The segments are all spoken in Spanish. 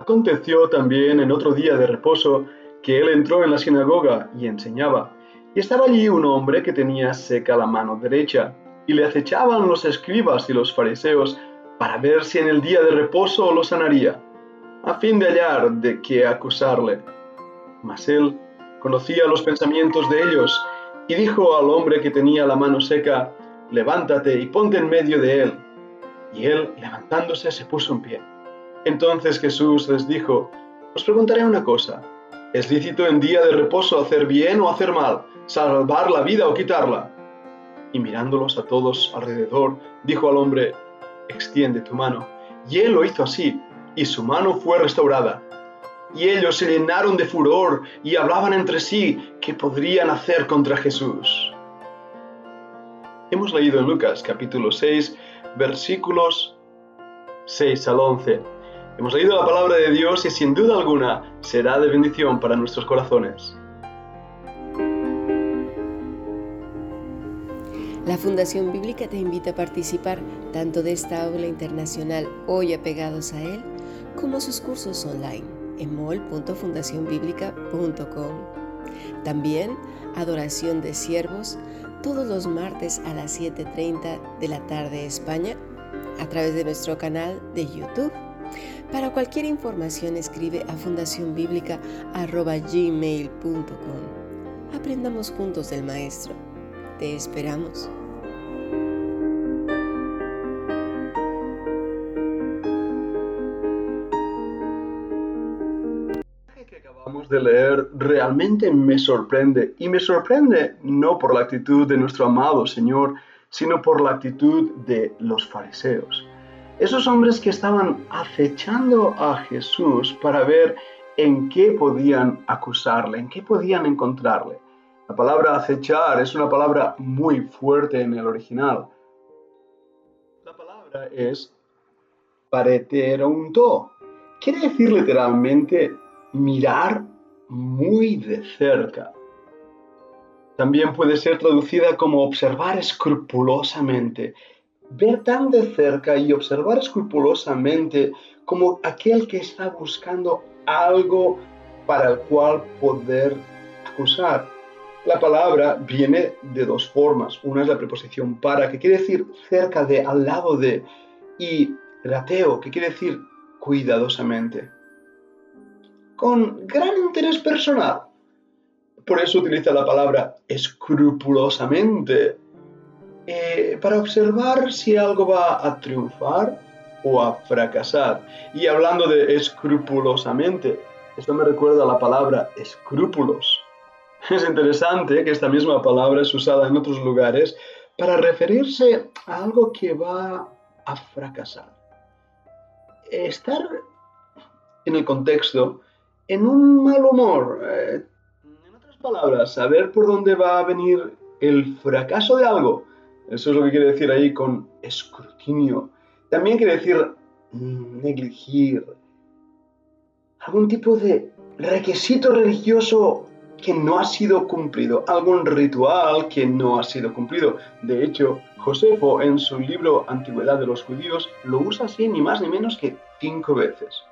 Aconteció también en otro día de reposo que él entró en la sinagoga y enseñaba. Y estaba allí un hombre que tenía seca la mano derecha, y le acechaban los escribas y los fariseos para ver si en el día de reposo lo sanaría, a fin de hallar de qué acusarle. Mas él conocía los pensamientos de ellos, y dijo al hombre que tenía la mano seca, levántate y ponte en medio de él. Y él, levantándose, se puso en pie. Entonces Jesús les dijo, os preguntaré una cosa, ¿es lícito en día de reposo hacer bien o hacer mal, salvar la vida o quitarla? Y mirándolos a todos alrededor, dijo al hombre, extiende tu mano. Y él lo hizo así, y su mano fue restaurada. Y ellos se llenaron de furor y hablaban entre sí qué podrían hacer contra Jesús. Hemos leído en Lucas capítulo 6 versículos 6 al 11 Hemos leído la palabra de Dios y sin duda alguna será de bendición para nuestros corazones. La Fundación Bíblica te invita a participar tanto de esta aula internacional hoy apegados a él, como sus cursos online en mol.fundacionbiblica.com. También Adoración de Siervos todos los martes a las 7.30 de la tarde España a través de nuestro canal de YouTube para cualquier información escribe a fundacionbiblica.gmail.com. Aprendamos juntos del Maestro. Te esperamos. que acabamos de leer realmente me sorprende y me sorprende no por la actitud de nuestro amado Señor, sino por la actitud de los fariseos. Esos hombres que estaban acechando a Jesús para ver en qué podían acusarle, en qué podían encontrarle. La palabra acechar es una palabra muy fuerte en el original. La palabra es pareteronto. Quiere decir literalmente mirar muy de cerca. También puede ser traducida como observar escrupulosamente, ver tan de cerca y observar escrupulosamente como aquel que está buscando algo para el cual poder acusar. La palabra viene de dos formas. Una es la preposición para, que quiere decir cerca de, al lado de, y rateo, que quiere decir cuidadosamente. Con gran interés personal. Por eso utiliza la palabra escrupulosamente eh, para observar si algo va a triunfar o a fracasar. Y hablando de escrupulosamente, esto me recuerda a la palabra escrúpulos. Es interesante que esta misma palabra es usada en otros lugares para referirse a algo que va a fracasar. Estar en el contexto en un mal humor. Eh, en otras palabras, saber por dónde va a venir el fracaso de algo eso es lo que quiere decir ahí con escrutinio. También quiere decir negligir. Algún tipo de requisito religioso que no ha sido cumplido, algún ritual que no ha sido cumplido. De hecho, Josefo en su libro Antigüedad de los Judíos lo usa así ni más ni menos que cinco veces.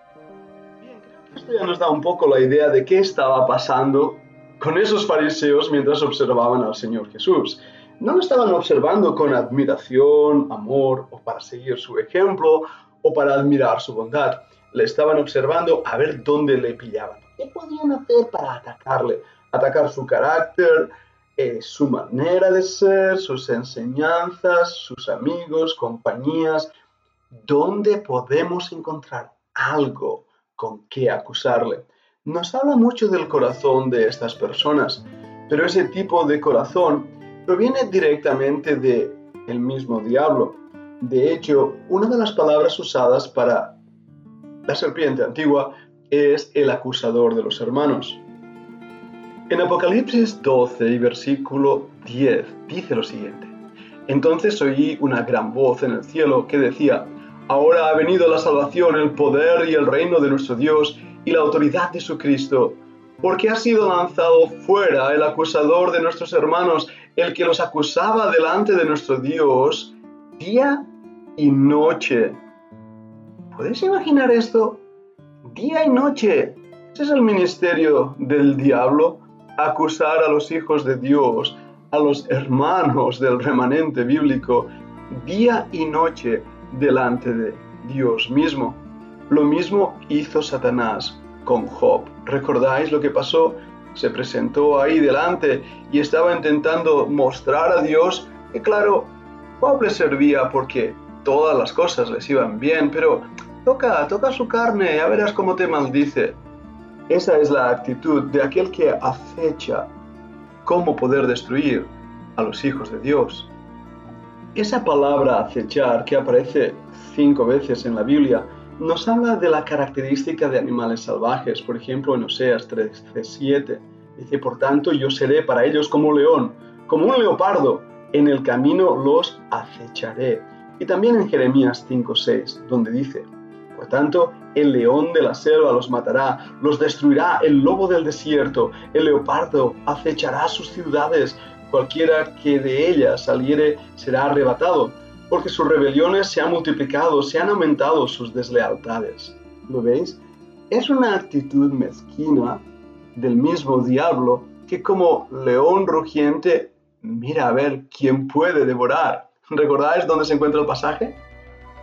Bien, creo que esto ya nos da un poco la idea de qué estaba pasando con esos fariseos mientras observaban al Señor Jesús no lo estaban observando con admiración, amor o para seguir su ejemplo o para admirar su bondad. Le estaban observando a ver dónde le pillaban. ¿Qué podían hacer para atacarle? Atacar su carácter, eh, su manera de ser, sus enseñanzas, sus amigos, compañías. ¿Dónde podemos encontrar algo con que acusarle? Nos habla mucho del corazón de estas personas, pero ese tipo de corazón proviene directamente de el mismo diablo. De hecho, una de las palabras usadas para la serpiente antigua es el acusador de los hermanos. En Apocalipsis 12 y versículo 10 dice lo siguiente. Entonces oí una gran voz en el cielo que decía, Ahora ha venido la salvación, el poder y el reino de nuestro Dios y la autoridad de su Cristo, porque ha sido lanzado fuera el acusador de nuestros hermanos, el que los acusaba delante de nuestro Dios día y noche. ¿Puedes imaginar esto? día y noche. Ese es el ministerio del diablo, acusar a los hijos de Dios, a los hermanos del remanente bíblico, día y noche delante de Dios mismo. Lo mismo hizo Satanás con Job. ¿Recordáis lo que pasó? Se presentó ahí delante y estaba intentando mostrar a Dios que claro, Job le servía porque todas las cosas les iban bien, pero toca, toca su carne, ya verás cómo te maldice. Esa es la actitud de aquel que acecha cómo poder destruir a los hijos de Dios. Esa palabra acechar que aparece cinco veces en la Biblia nos habla de la característica de animales salvajes, por ejemplo en Oseas 13:7. Dice, por tanto, yo seré para ellos como león, como un leopardo, en el camino los acecharé. Y también en Jeremías 5:6, donde dice, por tanto, el león de la selva los matará, los destruirá el lobo del desierto, el leopardo acechará sus ciudades, cualquiera que de ellas saliere será arrebatado, porque sus rebeliones se han multiplicado, se han aumentado sus deslealtades. ¿Lo veis? Es una actitud mezquina del mismo diablo que como león rugiente mira a ver quién puede devorar. ¿Recordáis dónde se encuentra el pasaje?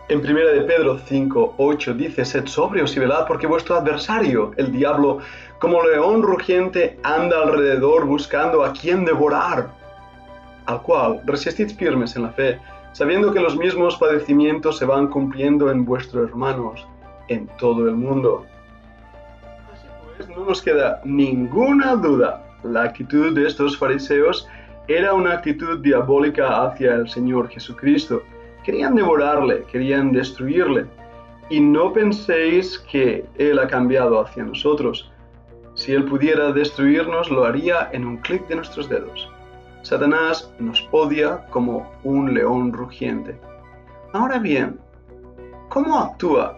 En 1 de Pedro 5, 8 dice, sed sobrios y velad porque vuestro adversario, el diablo, como león rugiente, anda alrededor buscando a quien devorar, al cual resistid firmes en la fe, sabiendo que los mismos padecimientos se van cumpliendo en vuestros hermanos en todo el mundo. Así pues, no nos queda ninguna duda, la actitud de estos fariseos era una actitud diabólica hacia el Señor Jesucristo Querían devorarle, querían destruirle. Y no penséis que Él ha cambiado hacia nosotros. Si Él pudiera destruirnos, lo haría en un clic de nuestros dedos. Satanás nos odia como un león rugiente. Ahora bien, ¿cómo actúa?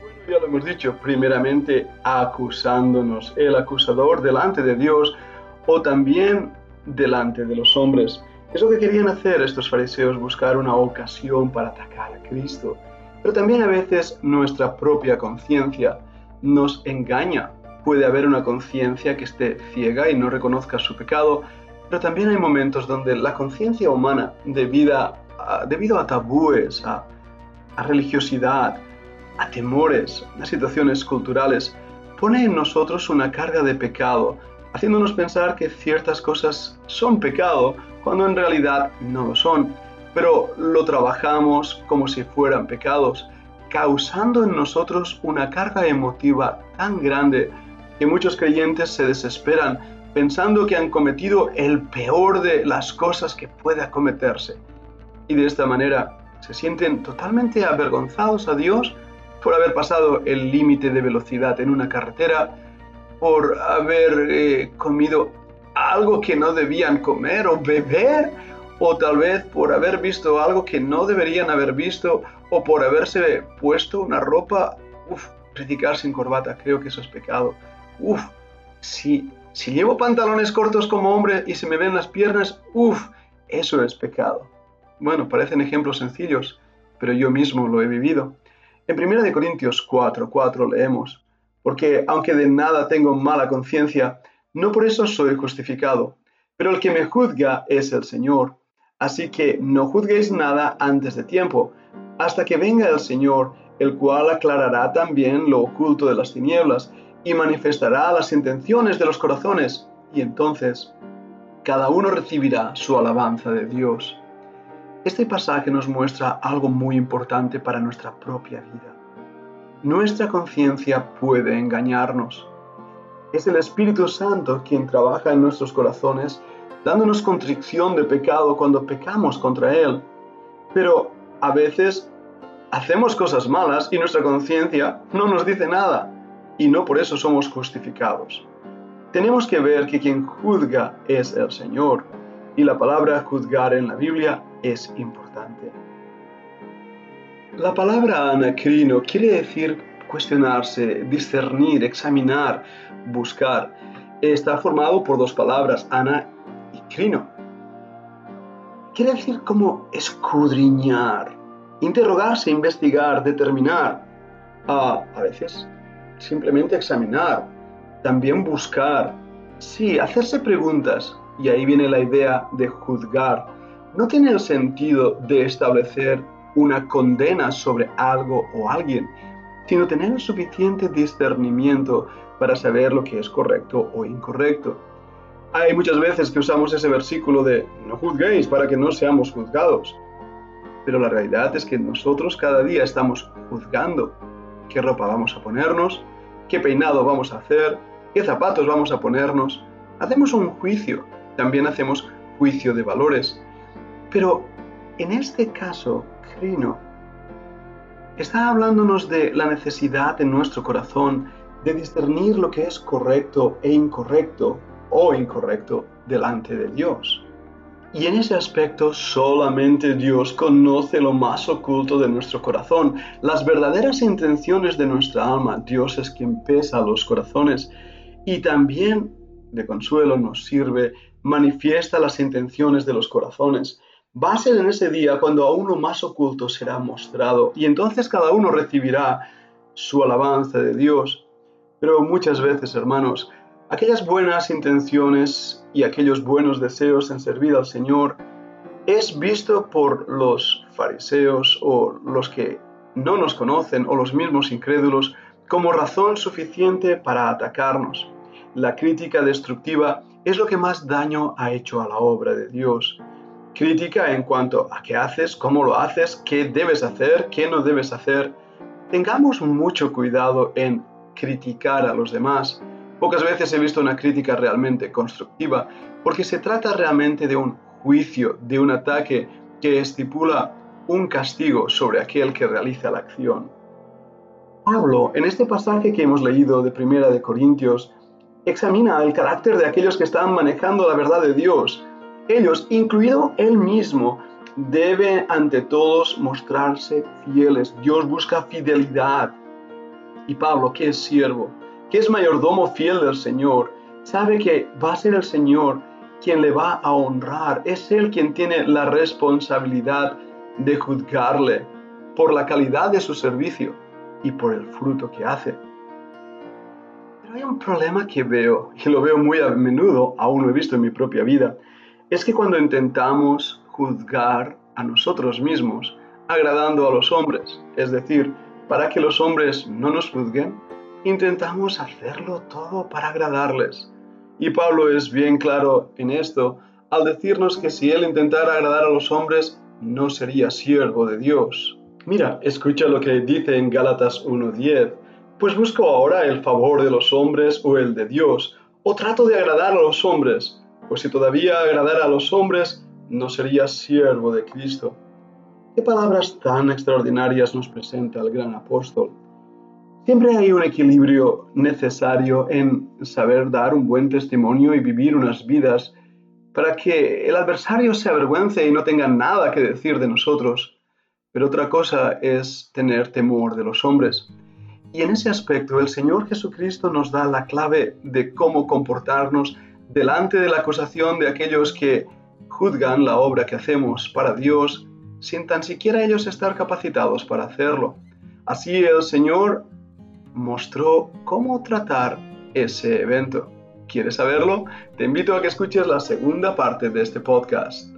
Bueno, ya lo hemos dicho, primeramente acusándonos, el acusador delante de Dios o también delante de los hombres. Es lo que querían hacer estos fariseos, buscar una ocasión para atacar a Cristo. Pero también a veces nuestra propia conciencia nos engaña. Puede haber una conciencia que esté ciega y no reconozca su pecado, pero también hay momentos donde la conciencia humana, debido a, tabúes, a religiosidad, a temores, a situaciones culturales, pone en nosotros una carga de pecado, haciéndonos pensar que ciertas cosas son pecado cuando en realidad no lo son, pero lo trabajamos como si fueran pecados, causando en nosotros una carga emotiva tan grande que muchos creyentes se desesperan pensando que han cometido el peor de las cosas que pueda cometerse. Y de esta manera se sienten totalmente avergonzados a Dios por haber pasado el límite de velocidad en una carretera, por haber eh, comido algo que no debían comer o beber, o tal vez por haber visto algo que no deberían haber visto, o por haberse puesto una ropa, uff, predicar sin corbata, creo que eso es pecado. Uf, si, si llevo pantalones cortos como hombre y se me ven las piernas, uff, eso es pecado. Bueno, parecen ejemplos sencillos, pero yo mismo lo he vivido. En 1 Corintios 4, 4 leemos, porque aunque de nada tengo mala conciencia, no por eso soy justificado, pero el que me juzga es el Señor. Así que no juzguéis nada antes de tiempo, hasta que venga el Señor, el cual aclarará también lo oculto de las tinieblas y manifestará las intenciones de los corazones, y entonces cada uno recibirá su alabanza de Dios. Este pasaje nos muestra algo muy importante para nuestra propia vida. Nuestra conciencia puede engañarnos. Es el Espíritu Santo quien trabaja en nuestros corazones, dándonos contrición de pecado cuando pecamos contra Él. Pero a veces hacemos cosas malas y nuestra conciencia no nos dice nada, y no por eso somos justificados. Tenemos que ver que quien juzga es el Señor, y la palabra juzgar en la Biblia es importante. La palabra anacrino quiere decir cuestionarse, discernir, examinar, buscar, está formado por dos palabras, ana y crino. Quiere decir como escudriñar, interrogarse, investigar, determinar. a veces simplemente examinar, también buscar, sí, hacerse preguntas. Y ahí viene la idea de juzgar. No tiene el sentido de establecer una condena sobre algo o alguien, sino tener el suficiente discernimiento para saber lo que es correcto o incorrecto. Hay muchas veces que usamos ese versículo de no juzguéis para que no seamos juzgados. Pero la realidad es que nosotros cada día estamos juzgando qué ropa vamos a ponernos, qué peinado vamos a hacer, qué zapatos vamos a ponernos. Hacemos un juicio, también hacemos juicio de valores. Pero en este caso, Crino está hablándonos de la necesidad en nuestro corazón de discernir lo que es correcto e incorrecto o incorrecto delante de Dios. Y en ese aspecto solamente Dios conoce lo más oculto de nuestro corazón, las verdaderas intenciones de nuestra alma. Dios es quien pesa los corazones y también de consuelo nos sirve, manifiesta las intenciones de los corazones. Va a ser en ese día cuando a uno más oculto será mostrado y entonces cada uno recibirá su alabanza de Dios. Pero muchas veces, hermanos, aquellas buenas intenciones y aquellos buenos deseos en servir al Señor es visto por los fariseos o los que no nos conocen o los mismos incrédulos como razón suficiente para atacarnos. La crítica destructiva es lo que más daño ha hecho a la obra de Dios crítica en cuanto a qué haces, cómo lo haces, qué debes hacer, qué no debes hacer. Tengamos mucho cuidado en criticar a los demás. Pocas veces he visto una crítica realmente constructiva, porque se trata realmente de un juicio, de un ataque que estipula un castigo sobre aquel que realiza la acción. Pablo, en este pasaje que hemos leído de Primera de Corintios, examina el carácter de aquellos que están manejando la verdad de Dios ellos, incluido él mismo, deben ante todos mostrarse fieles. Dios busca fidelidad. Y Pablo, que es siervo, que es mayordomo fiel del Señor, sabe que va a ser el Señor quien le va a honrar. Es Él quien tiene la responsabilidad de juzgarle por la calidad de su servicio y por el fruto que hace. Pero hay un problema que veo, y lo veo muy a menudo, aún lo he visto en mi propia vida, es que cuando intentamos juzgar a nosotros mismos, agradando a los hombres, es decir, para que los hombres no nos juzguen, intentamos hacerlo todo para agradarles. Y Pablo es bien claro en esto al decirnos que si él intentara agradar a los hombres, no sería siervo de Dios. Mira, escucha lo que dice en Gálatas 1.10. Pues busco ahora el favor de los hombres o el de Dios, o trato de agradar a los hombres pues si todavía agradara a los hombres, no sería siervo de Cristo. Qué palabras tan extraordinarias nos presenta el gran apóstol. Siempre hay un equilibrio necesario en saber dar un buen testimonio y vivir unas vidas para que el adversario se avergüence y no tenga nada que decir de nosotros. Pero otra cosa es tener temor de los hombres. Y en ese aspecto el Señor Jesucristo nos da la clave de cómo comportarnos delante de la acusación de aquellos que juzgan la obra que hacemos para Dios sin tan siquiera ellos estar capacitados para hacerlo. Así el Señor mostró cómo tratar ese evento. ¿Quieres saberlo? Te invito a que escuches la segunda parte de este podcast.